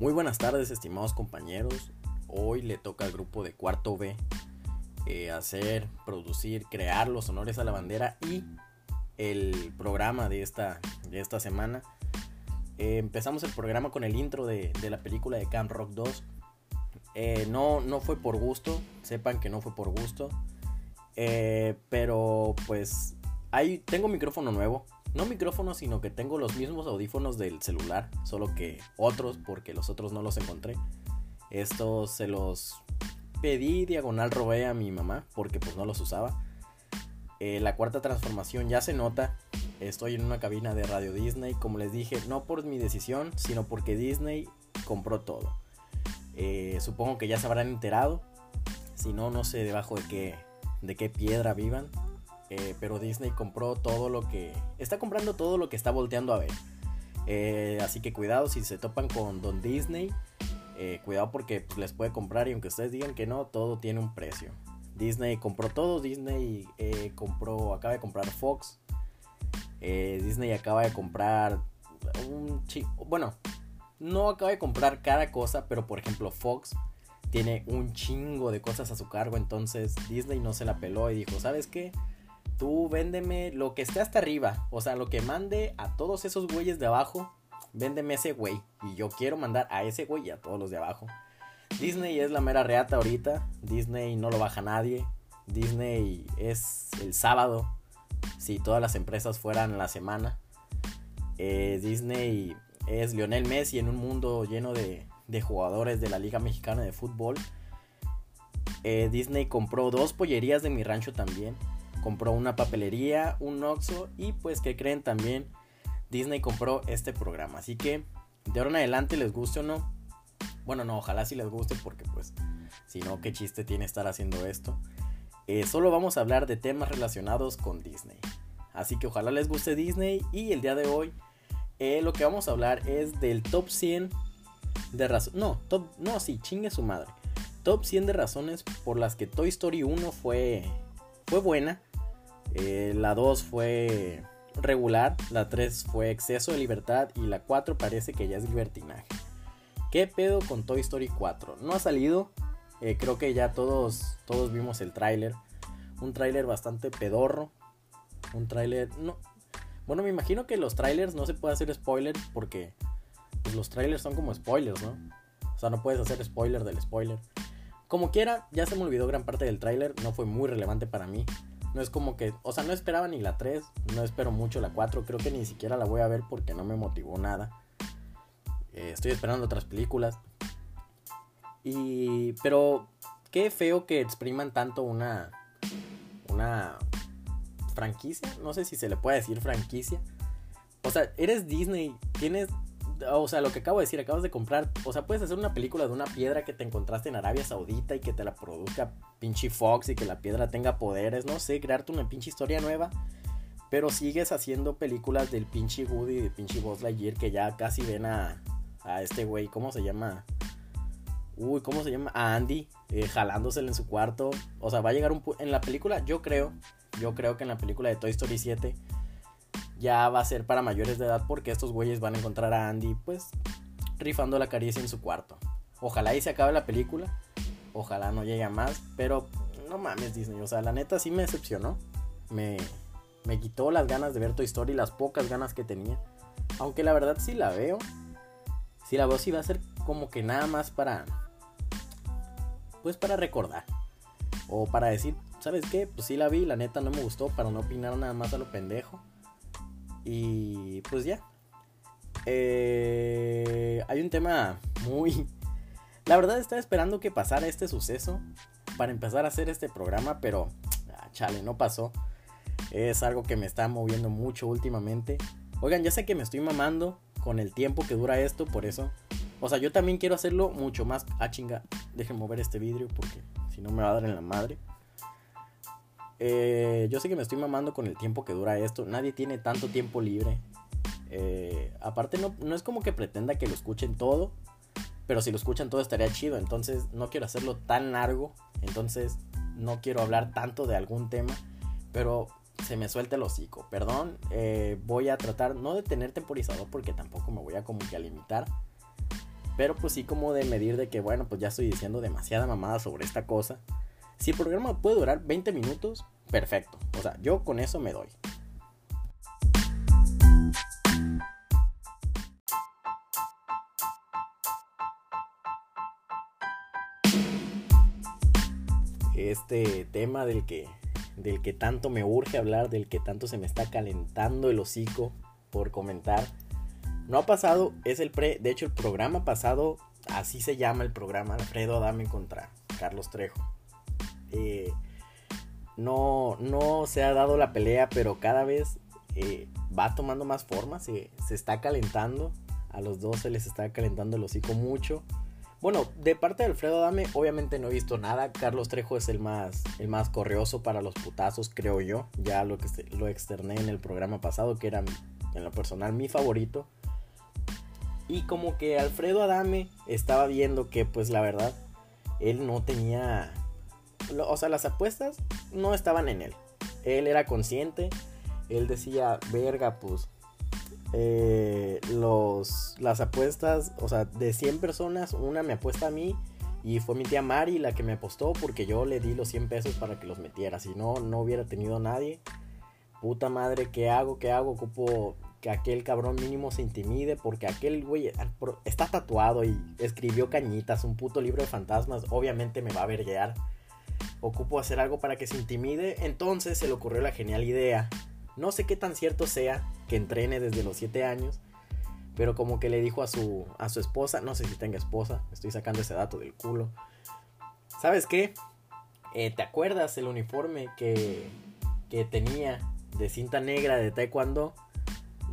Muy buenas tardes, estimados compañeros. Hoy le toca al grupo de cuarto B eh, hacer, producir, crear los honores a la bandera y el programa de esta, de esta semana. Eh, empezamos el programa con el intro de, la película de Camp Rock 2. Eh, no, no fue por gusto, sepan que no fue por gusto. pero pues ahí tengo micrófono nuevo, no micrófono, sino que tengo los mismos audífonos del celular, solo que otros, porque los otros no los encontré. Estos se los pedí diagonal robé a mi mamá, porque pues no los usaba. Eh, la cuarta transformación ya se nota. Estoy en una cabina de Radio Disney, como les dije, no por mi decisión, sino porque Disney compró todo. Eh, supongo que ya se habrán enterado. Si no, no sé debajo de qué, de qué piedra vivan. Eh, pero Disney compró todo lo que... Está comprando todo lo que está volteando a ver. Eh, así que cuidado si se topan con Don Disney. Eh, cuidado porque pues, les puede comprar y aunque ustedes digan que no, todo tiene un precio. Disney compró todo. Disney compró, acaba de comprar Fox. Disney acaba de comprar un Bueno, no acaba de comprar cada cosa, pero por ejemplo Fox tiene un chingo de cosas a su cargo. Entonces Disney no se la peló y dijo, ¿sabes qué? Tú véndeme lo que esté hasta arriba. O sea, lo que mande a todos esos güeyes de abajo, véndeme ese güey. Y yo quiero mandar a ese güey y a todos los de abajo. Disney es la mera reata ahorita. Disney no lo baja nadie. Disney es el sábado. Si todas las empresas fueran la semana. Eh, Disney es Lionel Messi en un mundo lleno de, jugadores de la Liga Mexicana de Fútbol. Eh, Disney compró dos pollerías de mi rancho también compró una papelería, un Oxxo y pues que creen también Disney compró este programa. Así que de ahora en adelante les guste o no. Bueno, no, ojalá si les guste porque pues si no, qué chiste tiene estar haciendo esto. Eh, solo vamos a hablar de temas relacionados con Disney. Así que ojalá les guste Disney y el día de hoy eh, lo que vamos a hablar es del top 100 de razones... No, top... No, sí, chingue su madre. Top 100 de razones por las que Toy Story 1 fue, fue buena eh, la 2 fue regular, la 3 fue exceso de libertad y la 4 parece que ya es libertinaje. ¿Qué pedo con Toy Story 4? No ha salido, eh, creo que ya todos, todos vimos el tráiler. Un tráiler bastante pedorro. Un tráiler... No. Bueno, me imagino que los trailers no se puede hacer spoiler porque pues, los trailers son como spoilers, ¿no? O sea, no puedes hacer spoiler del spoiler. Como quiera, ya se me olvidó gran parte del tráiler, no fue muy relevante para mí. No es como que, o sea, no esperaba ni la 3, no espero mucho la 4, creo que ni siquiera la voy a ver porque no me motivó nada. Eh, estoy esperando otras películas. Y, pero qué feo que expriman tanto una, una franquicia, no sé si se le puede decir franquicia. O sea, eres Disney, tienes o sea, lo que acabo de decir, acabas de comprar, o sea, puedes hacer una película de una piedra que te encontraste en Arabia Saudita y que te la produzca pinche Fox y que la piedra tenga poderes, no sé, crearte una pinche historia nueva. Pero sigues haciendo películas del pinche Woody y del pinche Buzz Lightyear que ya casi ven a, a este güey, ¿cómo se llama? Uy, ¿cómo se llama? A Andy, eh, en su cuarto. O sea, va a llegar un... En la película, yo creo, yo creo que en la película de Toy Story 7 ya va a ser para mayores de edad porque estos güeyes van a encontrar a Andy pues rifando la caricia en su cuarto. Ojalá y se acabe la película. Ojalá no llegue a más. Pero no mames Disney. O sea, la neta sí me decepcionó. Me, me quitó las ganas de ver Toy Story. Las pocas ganas que tenía. Aunque la verdad sí la veo. Si la veo sí va a ser como que nada más para... Pues para recordar. O para decir, ¿sabes qué? Pues sí la vi. La neta no me gustó. Para no opinar nada más a lo pendejo. Y pues ya. Eh, hay un tema muy... La verdad estaba esperando que pasara este suceso para empezar a hacer este programa, pero ah, chale, no pasó. Es algo que me está moviendo mucho últimamente. Oigan, ya sé que me estoy mamando con el tiempo que dura esto, por eso. O sea, yo también quiero hacerlo mucho más. Ah, chinga, dejen mover este vidrio porque si no me va a dar en la madre. Eh, yo sé que me estoy mamando con el tiempo que dura esto. Nadie tiene tanto tiempo libre. Eh, aparte, no, no es como que pretenda que lo escuchen todo. Pero si lo escuchan todo estaría chido. Entonces no quiero hacerlo tan largo. Entonces no quiero hablar tanto de algún tema. Pero se me suelta el hocico. Perdón. Eh, voy a tratar no de tener temporizador porque tampoco me voy a como que a limitar. Pero pues sí como de medir de que, bueno, pues ya estoy diciendo demasiada mamada sobre esta cosa. Si el programa puede durar 20 minutos, perfecto. O sea, yo con eso me doy. Este tema del que, del que tanto me urge hablar, del que tanto se me está calentando el hocico por comentar. No ha pasado, es el pre, de hecho el programa pasado, así se llama el programa, Alfredo Adame contra Carlos Trejo. Eh, no, no se ha dado la pelea, pero cada vez eh, va tomando más forma, se, se, está calentando. A los dos se les está calentando el hocico mucho. Bueno, de parte de Alfredo Dame, obviamente no he visto nada. Carlos Trejo es el más, el más correoso para los putazos, creo yo. Ya lo que lo externé en el programa pasado, que era en lo personal mi favorito. Y como que Alfredo Adame estaba viendo que, pues la verdad, él no tenía o sea, las apuestas no estaban en él. Él era consciente, él decía, verga, pues, eh, los, las apuestas, o sea, de 100 personas, una me apuesta a mí y fue mi tía Mari la que me apostó porque yo le di los 100 pesos para que los metiera. Si no, no hubiera tenido nadie. Puta madre, ¿qué hago? ¿Qué hago? Ocupo que aquel cabrón mínimo se intimide porque aquel güey está tatuado y escribió cañitas, un puto libro de fantasmas. Obviamente me va a verguear ocupo hacer algo para que se intimide, entonces se le ocurrió la genial idea. No sé qué tan cierto sea que entrene desde los 7 años, pero como que le dijo a su, a su esposa, no sé si tenga esposa, estoy sacando ese dato del culo. ¿Sabes qué? Eh, ¿Te acuerdas el uniforme que, que tenía de cinta negra de taekwondo?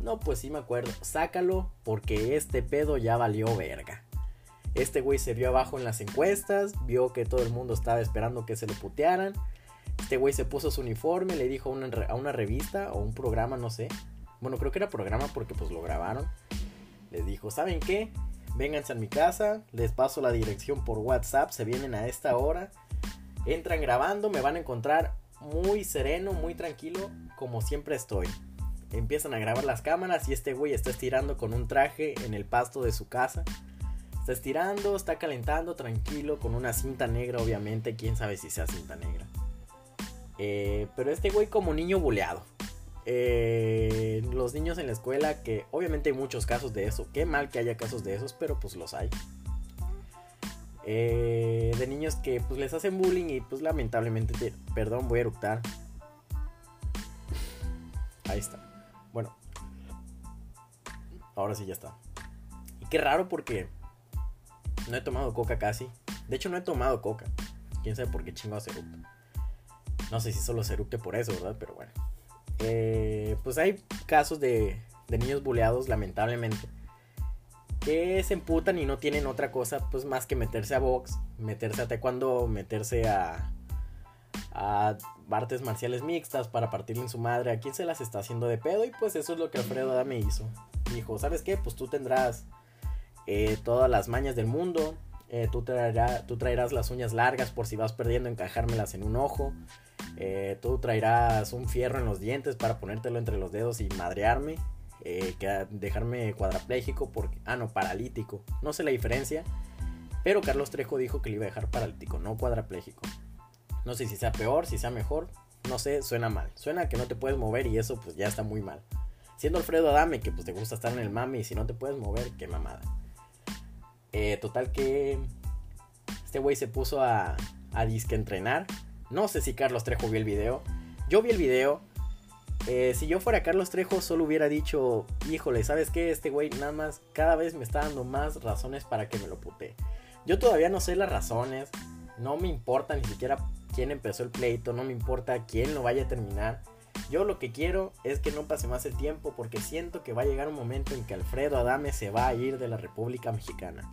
No, pues sí me acuerdo. Sácalo porque este pedo ya valió verga. Este güey se vio abajo en las encuestas, vio que todo el mundo estaba esperando que se lo putearan. Este güey se puso su uniforme, le dijo a una, revista o un programa, no sé. Bueno, creo que era programa porque pues lo grabaron. Les dijo, ¿saben qué? Vénganse a mi casa, les paso la dirección por WhatsApp, se vienen a esta hora. Entran grabando, me van a encontrar muy sereno, muy tranquilo, como siempre estoy. Empiezan a grabar las cámaras y este güey está estirando con un traje en el pasto de su casa. Está estirando, está calentando, tranquilo, con una cinta negra, obviamente. Quién sabe si sea cinta negra. Eh, pero este güey como niño buleado. Eh, los niños en la escuela, que obviamente hay muchos casos de eso. Qué mal que haya casos de esos, pero pues los hay. Eh, de niños que pues les hacen bullying y pues lamentablemente, perdón, voy a eructar. Ahí está. Bueno. Ahora sí ya está. Y qué raro porque no he tomado coca casi. De hecho, no he tomado coca. Quién sabe por qué chingados eructo. No sé si solo se eructe por eso, ¿verdad? Pero bueno. Eh, pues hay casos de, de niños buleados, lamentablemente. Que se emputan y no tienen otra cosa, pues más que meterse a box, meterse a taekwondo, meterse a, a artes marciales mixtas para partirle en su madre a quien se las está haciendo de pedo. Y pues eso es lo que Alfredo Adame hizo. Dijo, ¿sabes qué? Pues tú tendrás eh, todas las mañas del mundo. Eh, tú, traerás las uñas largas por si vas perdiendo, encajármelas en un ojo. Eh, tú traerás un fierro en los dientes para ponértelo entre los dedos y madrearme. que dejarme cuadrapléjico porque... Ah, no, paralítico. No sé la diferencia. Pero Carlos Trejo dijo que le iba a dejar paralítico, no cuadrapléjico. No sé si sea peor, si sea mejor. No sé, suena mal. Suena que no te puedes mover y eso pues ya está muy mal. Siendo Alfredo Adame, que pues te gusta estar en el mami y si no te puedes mover, qué mamada. Eh, total que este güey se puso a, a disque entrenar. No sé si Carlos Trejo vio el video. Yo vi el video. Eh, si yo fuera Carlos Trejo, solo hubiera dicho, híjole, ¿sabes qué? Este güey nada más cada vez me está dando más razones para que me lo pute. Yo todavía no sé las razones. No me importa ni siquiera quién empezó el pleito. No me importa quién lo vaya a terminar. Yo lo que quiero es que no pase más el tiempo porque siento que va a llegar un momento en que Alfredo Adame se va a ir de la República Mexicana.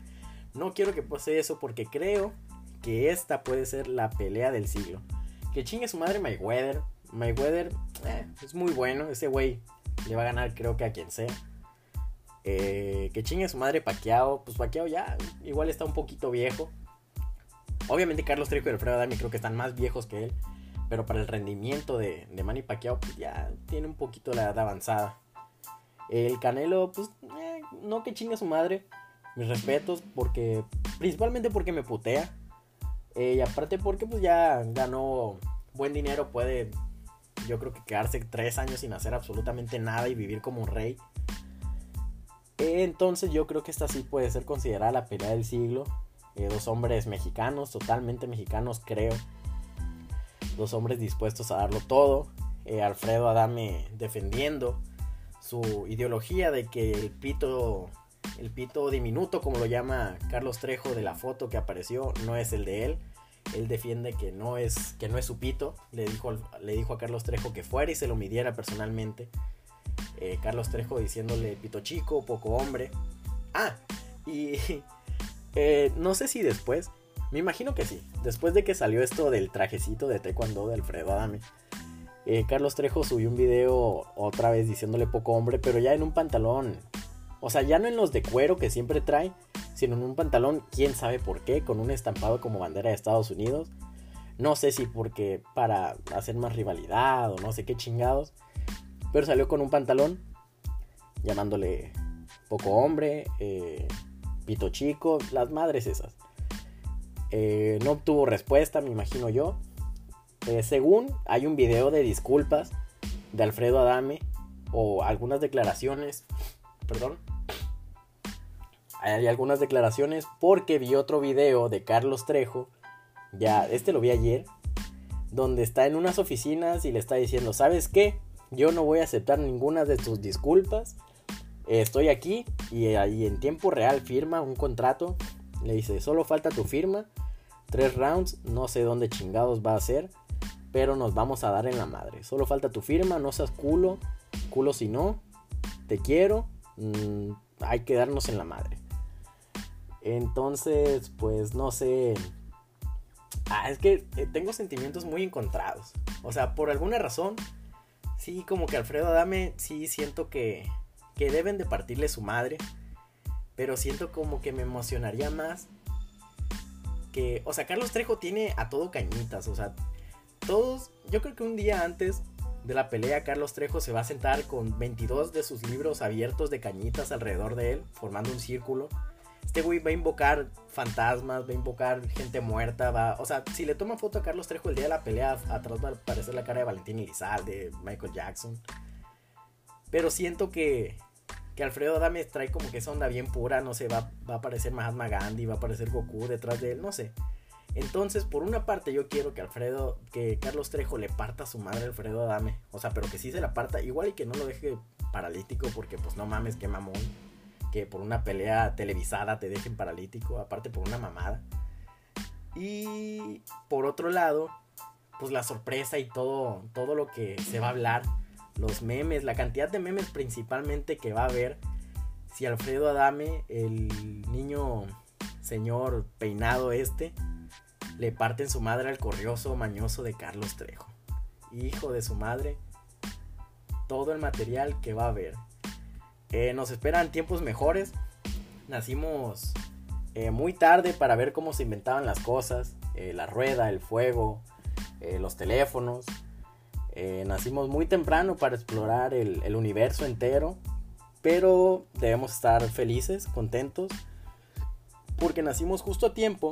No quiero que pase eso porque creo que esta puede ser la pelea del siglo. Que chingue su madre Mayweather. Mayweather eh, es muy bueno. Ese güey le va a ganar creo que a quien sea. Eh, que chingue su madre Paquiao. Pues Paquiao ya igual está un poquito viejo. Obviamente Carlos Trejo y Alfredo Adame creo que están más viejos que él. Pero para el rendimiento de, de Manny Pacquiao pues ya tiene un poquito la edad avanzada. El Canelo, pues eh, no que chingue su madre mis respetos porque principalmente porque me putea eh, y aparte porque pues ya ganó buen dinero, puede yo creo que quedarse tres años sin hacer absolutamente nada y vivir como un rey. entonces yo creo que esta sí puede ser considerada la pelea del siglo. Eh, dos hombres mexicanos, totalmente mexicanos creo. Dos hombres dispuestos a darlo todo. Eh, Alfredo Adame defendiendo su ideología de que el pito, el pito diminuto, como lo llama Carlos Trejo de la foto que apareció, no es el de él. Él defiende que no es, que no es su pito. Le dijo, le dijo a Carlos Trejo que fuera y se lo midiera personalmente. Eh, Carlos Trejo diciéndole pito chico, poco hombre. Ah, y eh, no sé si después, me imagino que sí, después de que salió esto del trajecito de taekwondo de Alfredo Adame, eh, Carlos Trejo subió un video otra vez diciéndole poco hombre, pero ya en un pantalón. O sea, ya no en los de cuero que siempre trae, sino en un pantalón, quién sabe por qué, con un estampado como bandera de Estados Unidos. No sé si porque para hacer más rivalidad o no sé qué chingados. Pero salió con un pantalón llamándole poco hombre, eh, pito chico, las madres esas. Eh, no obtuvo respuesta, me imagino yo. Eh, según hay un video de disculpas de Alfredo Adame o algunas declaraciones, perdón, hay algunas declaraciones porque vi otro video de Carlos Trejo, ya este lo vi ayer, donde está en unas oficinas y le está diciendo, ¿sabes qué? Yo no voy a aceptar ninguna de tus disculpas, estoy aquí y ahí en tiempo real firma un contrato, le dice, solo falta tu firma, tres rounds, no sé dónde chingados va a ser pero nos vamos a dar en la madre. Solo falta tu firma, no seas culo, culo si no, te quiero, mm, hay que darnos en la madre. Entonces, pues no sé. Ah, es que eh, tengo sentimientos muy encontrados. O sea, por alguna razón, sí, como que Alfredo Adame, sí siento que, que deben de partirle su madre. Pero siento como que me emocionaría más que, o sea, Carlos Trejo tiene a todo cañitas, o sea, todos, yo creo que un día antes de la pelea, Carlos Trejo se va a sentar con 22 de sus libros abiertos de cañitas alrededor de él, formando un círculo. Este güey va a invocar fantasmas, va a invocar gente muerta, va... O sea, si le toma foto a Carlos Trejo el día de la pelea, atrás va a aparecer la cara de Valentín Elizalde, Michael Jackson. Pero siento que, que Alfredo Adame trae como que esa onda bien pura, no sé, va, va a aparecer Mahatma Gandhi, va a aparecer Goku detrás de él, no sé. Entonces, por una parte, yo quiero que Alfredo, que Carlos Trejo le parta a su madre Alfredo Adame. O sea, pero que sí se la parta. Igual y que no lo deje paralítico, porque pues no mames, qué mamón. Que por una pelea televisada te dejen paralítico, aparte por una mamada. Y por otro lado, pues la sorpresa y todo, todo lo que se va a hablar. Los memes, la cantidad de memes principalmente que va a haber. Si Alfredo Adame, el niño señor peinado este, le parten su madre al corrioso mañoso de Carlos Trejo. Hijo de su madre, todo el material que va a haber. Eh, nos esperan tiempos mejores. Nacimos eh, muy tarde para ver cómo se inventaban las cosas. Eh, la rueda, el fuego, los teléfonos. nacimos muy temprano para explorar el universo entero. Pero debemos estar felices, contentos. Porque nacimos justo a tiempo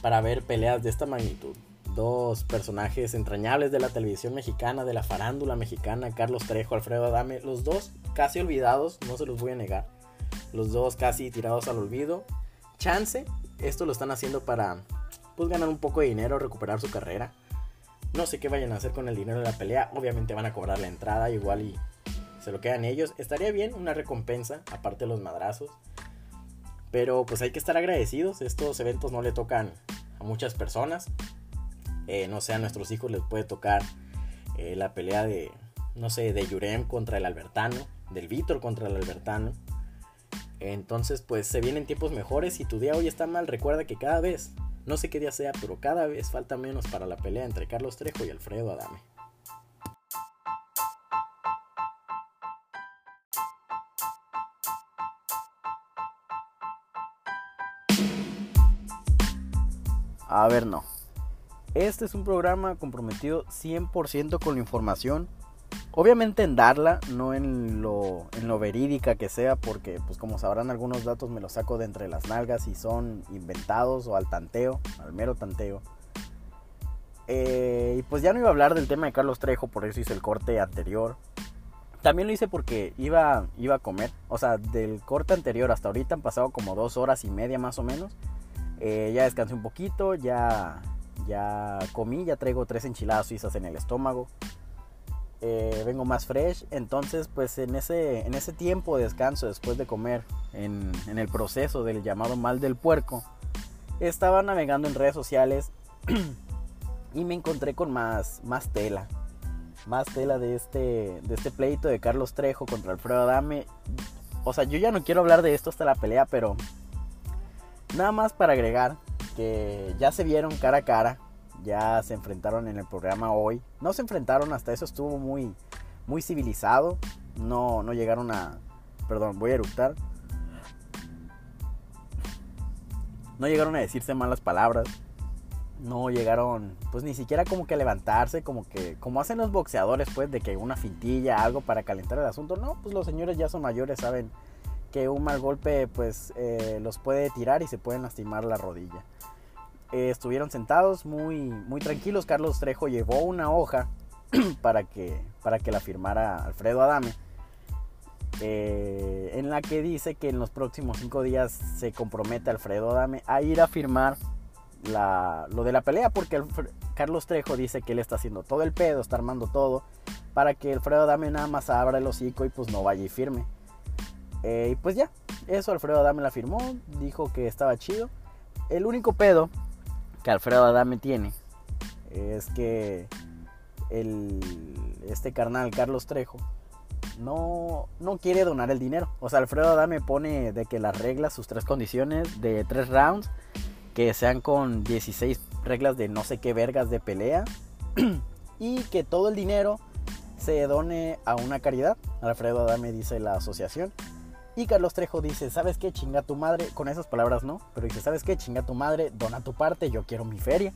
para ver peleas de esta magnitud. Dos personajes entrañables de la televisión mexicana, de la farándula mexicana, Carlos Trejo, Alfredo Adame, los dos casi olvidados, no se los voy a negar. Los dos casi tirados al olvido. Chance, esto lo están haciendo para pues ganar un poco de dinero, recuperar su carrera. No sé qué vayan a hacer con el dinero de la pelea. Obviamente van a cobrar la entrada igual y se lo quedan ellos. Estaría bien una recompensa, aparte de los madrazos. Pero pues hay que estar agradecidos. Estos eventos no le tocan a muchas personas. Eh, no sé, a nuestros hijos les puede tocar eh, la pelea de, no sé, de Yurem contra el Albertano, del Víctor contra el Albertano. Entonces, pues se vienen tiempos mejores. Si tu día hoy está mal, recuerda que cada vez, no sé qué día sea, pero cada vez falta menos para la pelea entre Carlos Trejo y Alfredo Adame. A ver, no. Este es un programa comprometido 100% con la información Obviamente en darla, no en lo, en lo verídica que sea, porque pues como sabrán algunos datos me los saco de entre las nalgas y son inventados o al tanteo, al mero tanteo. Eh, y pues ya no iba a hablar del tema de Carlos Trejo, por eso hice el corte anterior. También lo hice porque iba, iba a comer. O sea, del corte anterior hasta ahorita han pasado como dos horas y media más o menos. Eh, ya descansé un poquito, ya, ya comí, ya traigo tres enchiladas suizas en el estómago. Eh, vengo más fresh. Entonces, pues en ese, en ese tiempo de descanso después de comer, en, el proceso del llamado mal del puerco, estaba navegando en redes sociales y me encontré con más, más tela. Más tela de este, de este pleito de Carlos Trejo contra Alfredo Adame. O sea, yo ya no quiero hablar de esto hasta la pelea, pero nada más para agregar que ya se vieron cara a cara ya se enfrentaron en el programa hoy. No se enfrentaron, hasta eso estuvo muy, muy civilizado. No, no llegaron a... Perdón, voy a eructar. No llegaron a decirse malas palabras. No llegaron, pues ni siquiera como que a levantarse, como que, como hacen los boxeadores, pues, de que una fintilla, algo para calentar el asunto. No, pues los señores ya son mayores, saben que un mal golpe, pues, eh, los puede tirar y se pueden lastimar la rodilla. Eh, estuvieron sentados muy, muy tranquilos. Carlos Trejo llevó una hoja para que, para que la firmara Alfredo Adame. Eh, en la que dice que en los próximos cinco días se compromete Alfredo Adame a ir a firmar la, lo de la pelea porque Carlos Trejo dice que él está haciendo todo el pedo, está armando todo para que Alfredo Adame nada más abra el hocico y pues no vaya y firme. Eh, y pues ya, eso Alfredo Adame la firmó, dijo que estaba chido. El único pedo que Alfredo Adame tiene es que el, este carnal Carlos Trejo no, no quiere donar el dinero. O sea, Alfredo Adame pone de que las reglas, sus tres condiciones de tres rounds, que sean con 16 reglas de no sé qué vergas de pelea y que todo el dinero se done a una caridad. Alfredo Adame dice la asociación. Y Carlos Trejo dice, ¿sabes qué? Chinga tu madre. Con esas palabras no, pero dice, ¿sabes qué? Chinga tu madre, dona tu parte, yo quiero mi feria.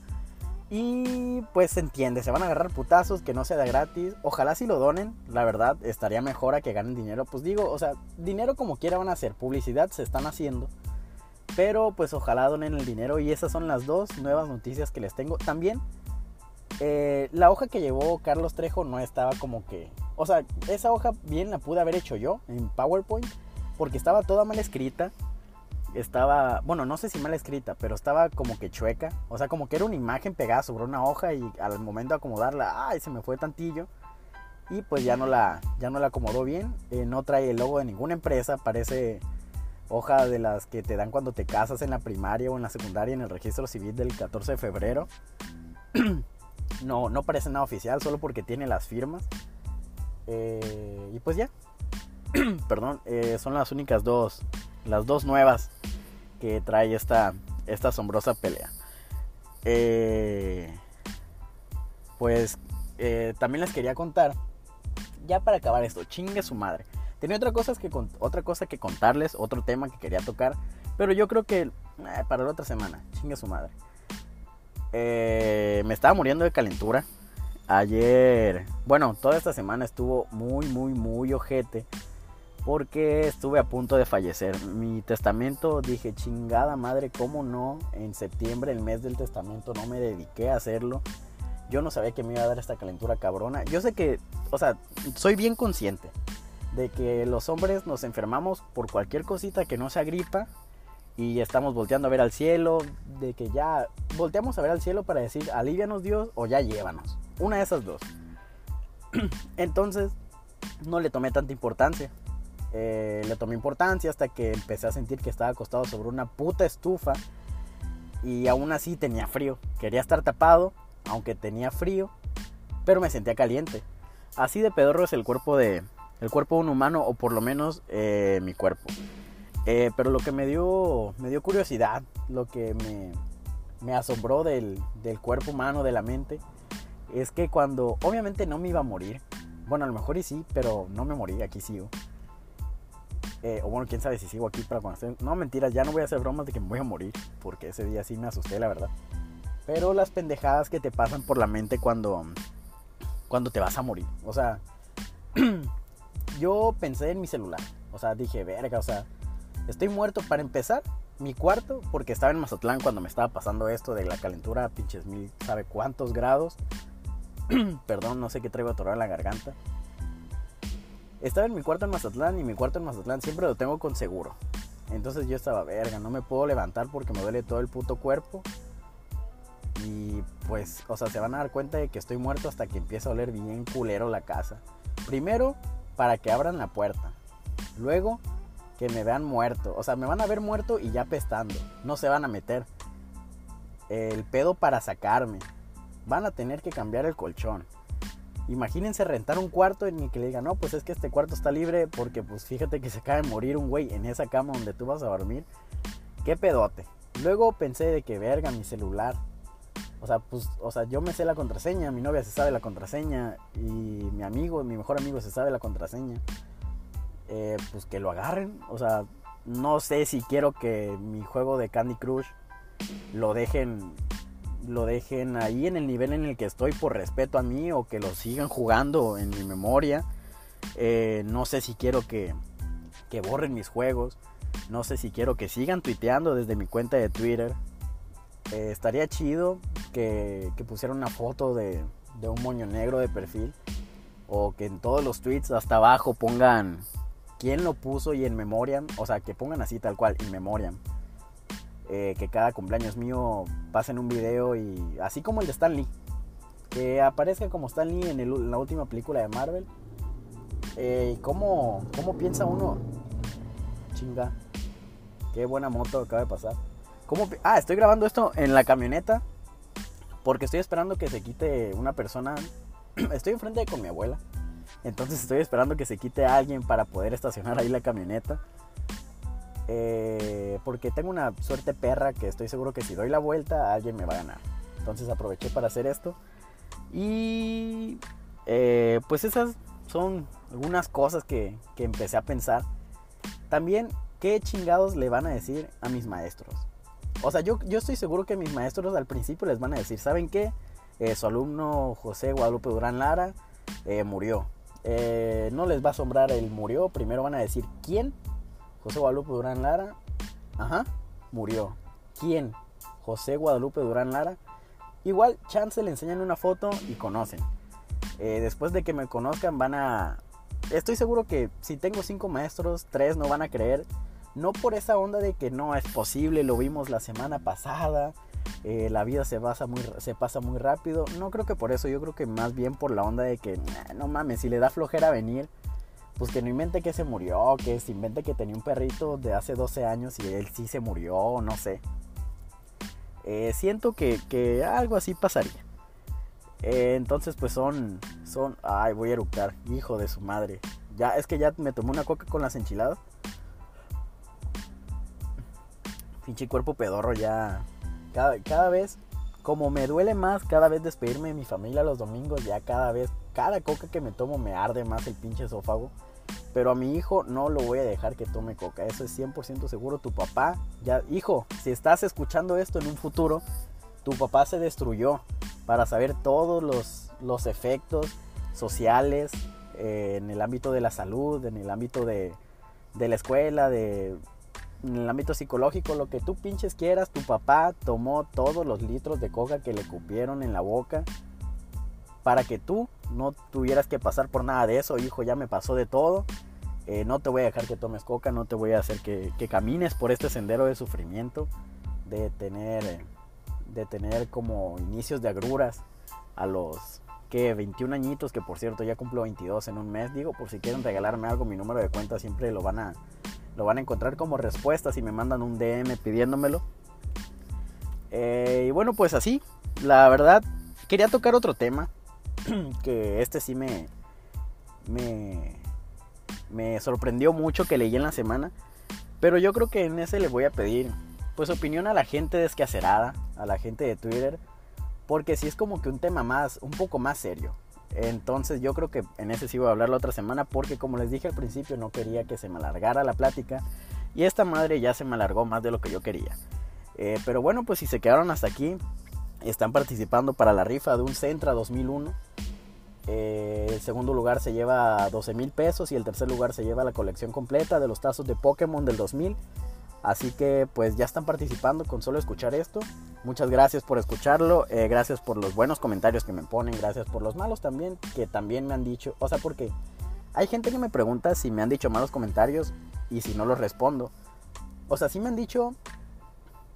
Y pues se entiende, se van a agarrar putazos, que no sea gratis. Ojalá si lo donen, la verdad, estaría mejor a que ganen dinero. Pues digo, o sea, dinero como quiera van a hacer, publicidad se están haciendo. Pero pues ojalá donen el dinero y esas son las dos nuevas noticias que les tengo. También, eh, la hoja que llevó Carlos Trejo no estaba como que... O sea, esa hoja bien la pude haber hecho yo en PowerPoint porque estaba toda mal escrita. Estaba, bueno, no sé si mal escrita, pero estaba como que chueca. O sea, como que era una imagen pegada sobre una hoja y al momento de acomodarla, ay, se me fue tantillo. Y pues ya no la, ya no la acomodó bien. Eh, no trae el logo de ninguna empresa, parece hoja de las que te dan cuando te casas en la primaria o en la secundaria en el registro civil del 14 de febrero. no, no parece nada oficial, solo porque tiene las firmas. Eh, y pues ya, perdón, eh, son las únicas dos, las dos nuevas que trae esta, esta asombrosa pelea. Eh, pues eh, también les quería contar, ya para acabar esto, chingue su madre. Tenía otra cosa, que, otra cosa que contarles, otro tema que quería tocar, pero yo creo que para la otra semana, chingue su madre. me estaba muriendo de calentura. Ayer, bueno, toda esta semana estuvo muy, muy, muy ojete porque estuve a punto de fallecer. Mi testamento dije, chingada madre, ¿cómo no? En septiembre, el mes del testamento, no me dediqué a hacerlo. Yo no sabía que me iba a dar esta calentura cabrona. Yo sé que, o sea, soy bien consciente de que los hombres nos enfermamos por cualquier cosita que no sea gripa y estamos volteando a ver al cielo, de que ya volteamos a ver al cielo para decir, alivianos Dios o ya llévanos. Una de esas dos. Entonces, no le tomé tanta importancia. Eh, le tomé importancia hasta que empecé a sentir que estaba acostado sobre una puta estufa y aún así tenía frío. Quería estar tapado, aunque tenía frío, pero me sentía caliente. Así de pedorro es el cuerpo de el cuerpo de un humano o por lo menos eh, mi cuerpo. Eh, pero lo que me dio me dio curiosidad, lo que me, me asombró del, del cuerpo humano, de la mente, es que cuando obviamente no me iba a morir, bueno a lo mejor y sí, pero no me morí, aquí sigo. Eh, o bueno, quién sabe si sigo aquí para conocer. No, mentiras, ya no voy a hacer bromas de que me voy a morir. Porque ese día sí me asusté, la verdad. Pero las pendejadas que te pasan por la mente cuando, cuando te vas a morir. O sea, yo pensé en mi celular. O sea, dije, verga, o sea, estoy muerto para empezar. Mi cuarto, porque estaba en Mazatlán cuando me estaba pasando esto de la calentura, pinches mil, sabe cuántos grados. Perdón, no sé qué traigo atorado en la garganta. Estaba en mi cuarto en Mazatlán y mi cuarto en Mazatlán siempre lo tengo con seguro. Entonces yo estaba, verga, no me puedo levantar porque me duele todo el puto cuerpo. Y pues, o sea, se van a dar cuenta de que estoy muerto hasta que empieza a oler bien culero la casa. Primero, para que abran la puerta. Luego, que me vean muerto. O sea, me van a ver muerto y ya pestando. No se van a meter. El pedo para sacarme. Van a tener que cambiar el colchón. Imagínense rentar un cuarto en el que le digan, no, pues es que este cuarto está libre porque pues fíjate que se acaba de morir un güey en esa cama donde tú vas a dormir. Qué pedote. Luego pensé de que verga mi celular. O sea, pues, o sea, yo me sé la contraseña, mi novia se sabe la contraseña y mi amigo, mi mejor amigo se sabe la contraseña. Eh, pues que lo agarren. O sea, no sé si quiero que mi juego de Candy Crush lo dejen lo dejen ahí en el nivel en el que estoy por respeto a mí o que lo sigan jugando en mi memoria. Eh, no sé si quiero que, que borren mis juegos. No sé si quiero que sigan tuiteando desde mi cuenta de Twitter. Eh, estaría chido que, que pusieran una foto de, de un moño negro de perfil. O que en todos los tweets hasta abajo pongan quién lo puso y en memoria. O sea, que pongan así tal cual, en memoria eh, que cada cumpleaños mío pasen un video y así como el de Stan Lee. Que aparezca como Stan Lee en, la última película de Marvel. Eh, ¿cómo, ¿Cómo piensa uno? Chinga. Qué buena moto acaba de pasar. ¿Cómo, ah, estoy grabando esto en la camioneta. Porque estoy esperando que se quite una persona. estoy enfrente con mi abuela. Entonces estoy esperando que se quite alguien para poder estacionar ahí la camioneta. Eh, porque tengo una suerte perra que estoy seguro que si doy la vuelta alguien me va a ganar. Entonces aproveché para hacer esto. Y eh, pues esas son algunas cosas que, que, empecé a pensar. También, ¿qué chingados le van a decir a mis maestros? O sea, yo, yo estoy seguro que mis maestros al principio les van a decir, ¿saben qué? Eh, su alumno José Guadalupe Durán Lara murió. no les va a asombrar el murió. Primero van a decir, ¿quién? José Guadalupe Durán Lara, ajá, murió. ¿Quién? José Guadalupe Durán Lara. Igual, chance le enseñan una foto y conocen. Eh, después de que me conozcan van a... Estoy seguro que si tengo cinco maestros, tres no van a creer. No por esa onda de que no es posible, lo vimos la semana pasada, eh, la vida se, pasa muy, se pasa muy rápido. No creo que por eso, yo creo que más bien por la onda de que, no mames, si le da flojera venir, pues que no invente que se murió, que se invente que tenía un perrito de hace 12 años y él sí se murió, no sé. Eh, siento que, algo así pasaría. Eh, entonces pues son, son, ay voy a eructar, hijo de su madre. Ya, es que ya me tomé una coca con las enchiladas. Pinche cuerpo pedorro ya. Cada, cada vez, como me duele más cada vez despedirme de mi familia los domingos, ya cada vez cada coca que me tomo me arde más el pinche esófago. Pero a mi hijo no lo voy a dejar que tome coca. Eso es 100% seguro. Tu papá, ya, hijo, si estás escuchando esto en un futuro, tu papá se destruyó para saber todos los, los efectos sociales eh, en el ámbito de la salud, en el ámbito de, de la escuela, de, en el ámbito psicológico, lo que tú pinches quieras. Tu papá tomó todos los litros de coca que le cupieron en la boca para que tú no tuvieras que pasar por nada de eso, hijo, ya me pasó de todo. Eh, no te voy a dejar que tomes coca, no te voy a hacer que, camines por este sendero de sufrimiento, de tener, de tener como inicios de agruras a los que 21 añitos, que por cierto ya cumplo 22 en un mes, digo, por si quieren regalarme algo, mi número de cuenta siempre lo van a, lo van a encontrar como respuesta si me mandan un DM pidiéndomelo. Eh, y bueno, pues así, la verdad, quería tocar otro tema que este sí me, me, me sorprendió mucho que leí en la semana. Pero yo creo que en ese le voy a pedir pues opinión a la gente descacerada, a la gente de Twitter, porque si es como que un tema más, un poco más serio. Entonces yo creo que en ese sí voy a hablar la otra semana porque como les dije al principio no quería que se me alargara la plática y esta madre ya se me alargó más de lo que yo quería. Eh, pero bueno, pues si se quedaron hasta aquí, están participando para la rifa de un Centra 2001. Eh, el segundo lugar se lleva 12 mil pesos y el tercer lugar se lleva la colección completa de los tazos de Pokémon del 2000. Así que pues ya están participando con solo escuchar esto. Muchas gracias por escucharlo, eh, gracias por los buenos comentarios que me ponen, gracias por los malos también, que también me han dicho, o sea, porque hay gente que me pregunta si me han dicho malos comentarios y si no los respondo. O sea, sí me han dicho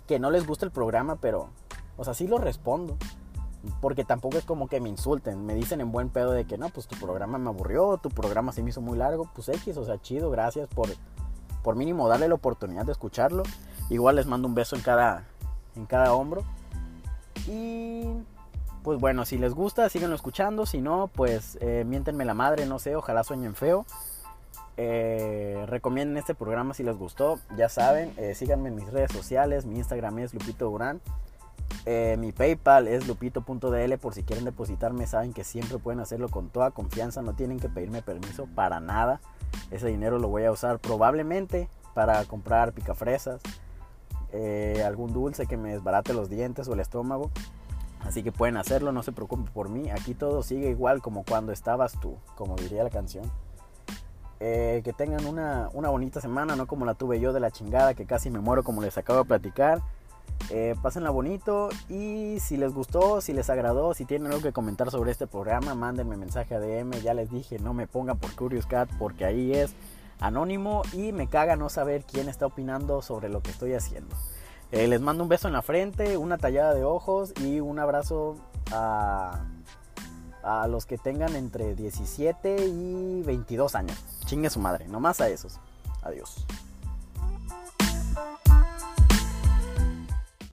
que no les gusta el programa, pero, o sea, sí lo respondo. Porque tampoco es como que me insulten, me dicen en buen pedo de que no, pues tu programa me aburrió, tu programa se me hizo muy largo, pues X, o sea, chido, gracias por, por mínimo darle la oportunidad de escucharlo. Igual les mando un beso en cada, en cada hombro. Y pues bueno, si les gusta, síganlo escuchando. Si no, pues eh, miéntenme la madre, no sé, ojalá sueñen feo. Eh, recomienden este programa si les gustó. Ya saben, eh, síganme en mis redes sociales. Mi Instagram es Lupito Durán. Eh, mi PayPal es lupito.dl por si quieren depositarme. Saben que siempre pueden hacerlo con toda confianza. No tienen que pedirme permiso para nada. Ese dinero lo voy a usar probablemente para comprar picafresas. Eh, algún dulce que me desbarate los dientes o el estómago. Así que pueden hacerlo, no se preocupen por mí. Aquí todo sigue igual como cuando estabas tú, como diría la canción. Eh, que tengan una, una bonita semana, no como la tuve yo de la chingada, que casi me muero como les acabo de platicar. Eh, pásenla bonito y si les gustó, si les agradó, si tienen algo que comentar sobre este programa, mándenme mensaje a DM. Ya les dije, no me pongan por Curious Cat porque ahí es anónimo y me caga no saber quién está opinando sobre lo que estoy haciendo. Eh, les mando un beso en la frente, una tallada de ojos y un abrazo a, a los que tengan entre 17 y 22 años. Chingue su madre, nomás a esos. Adiós.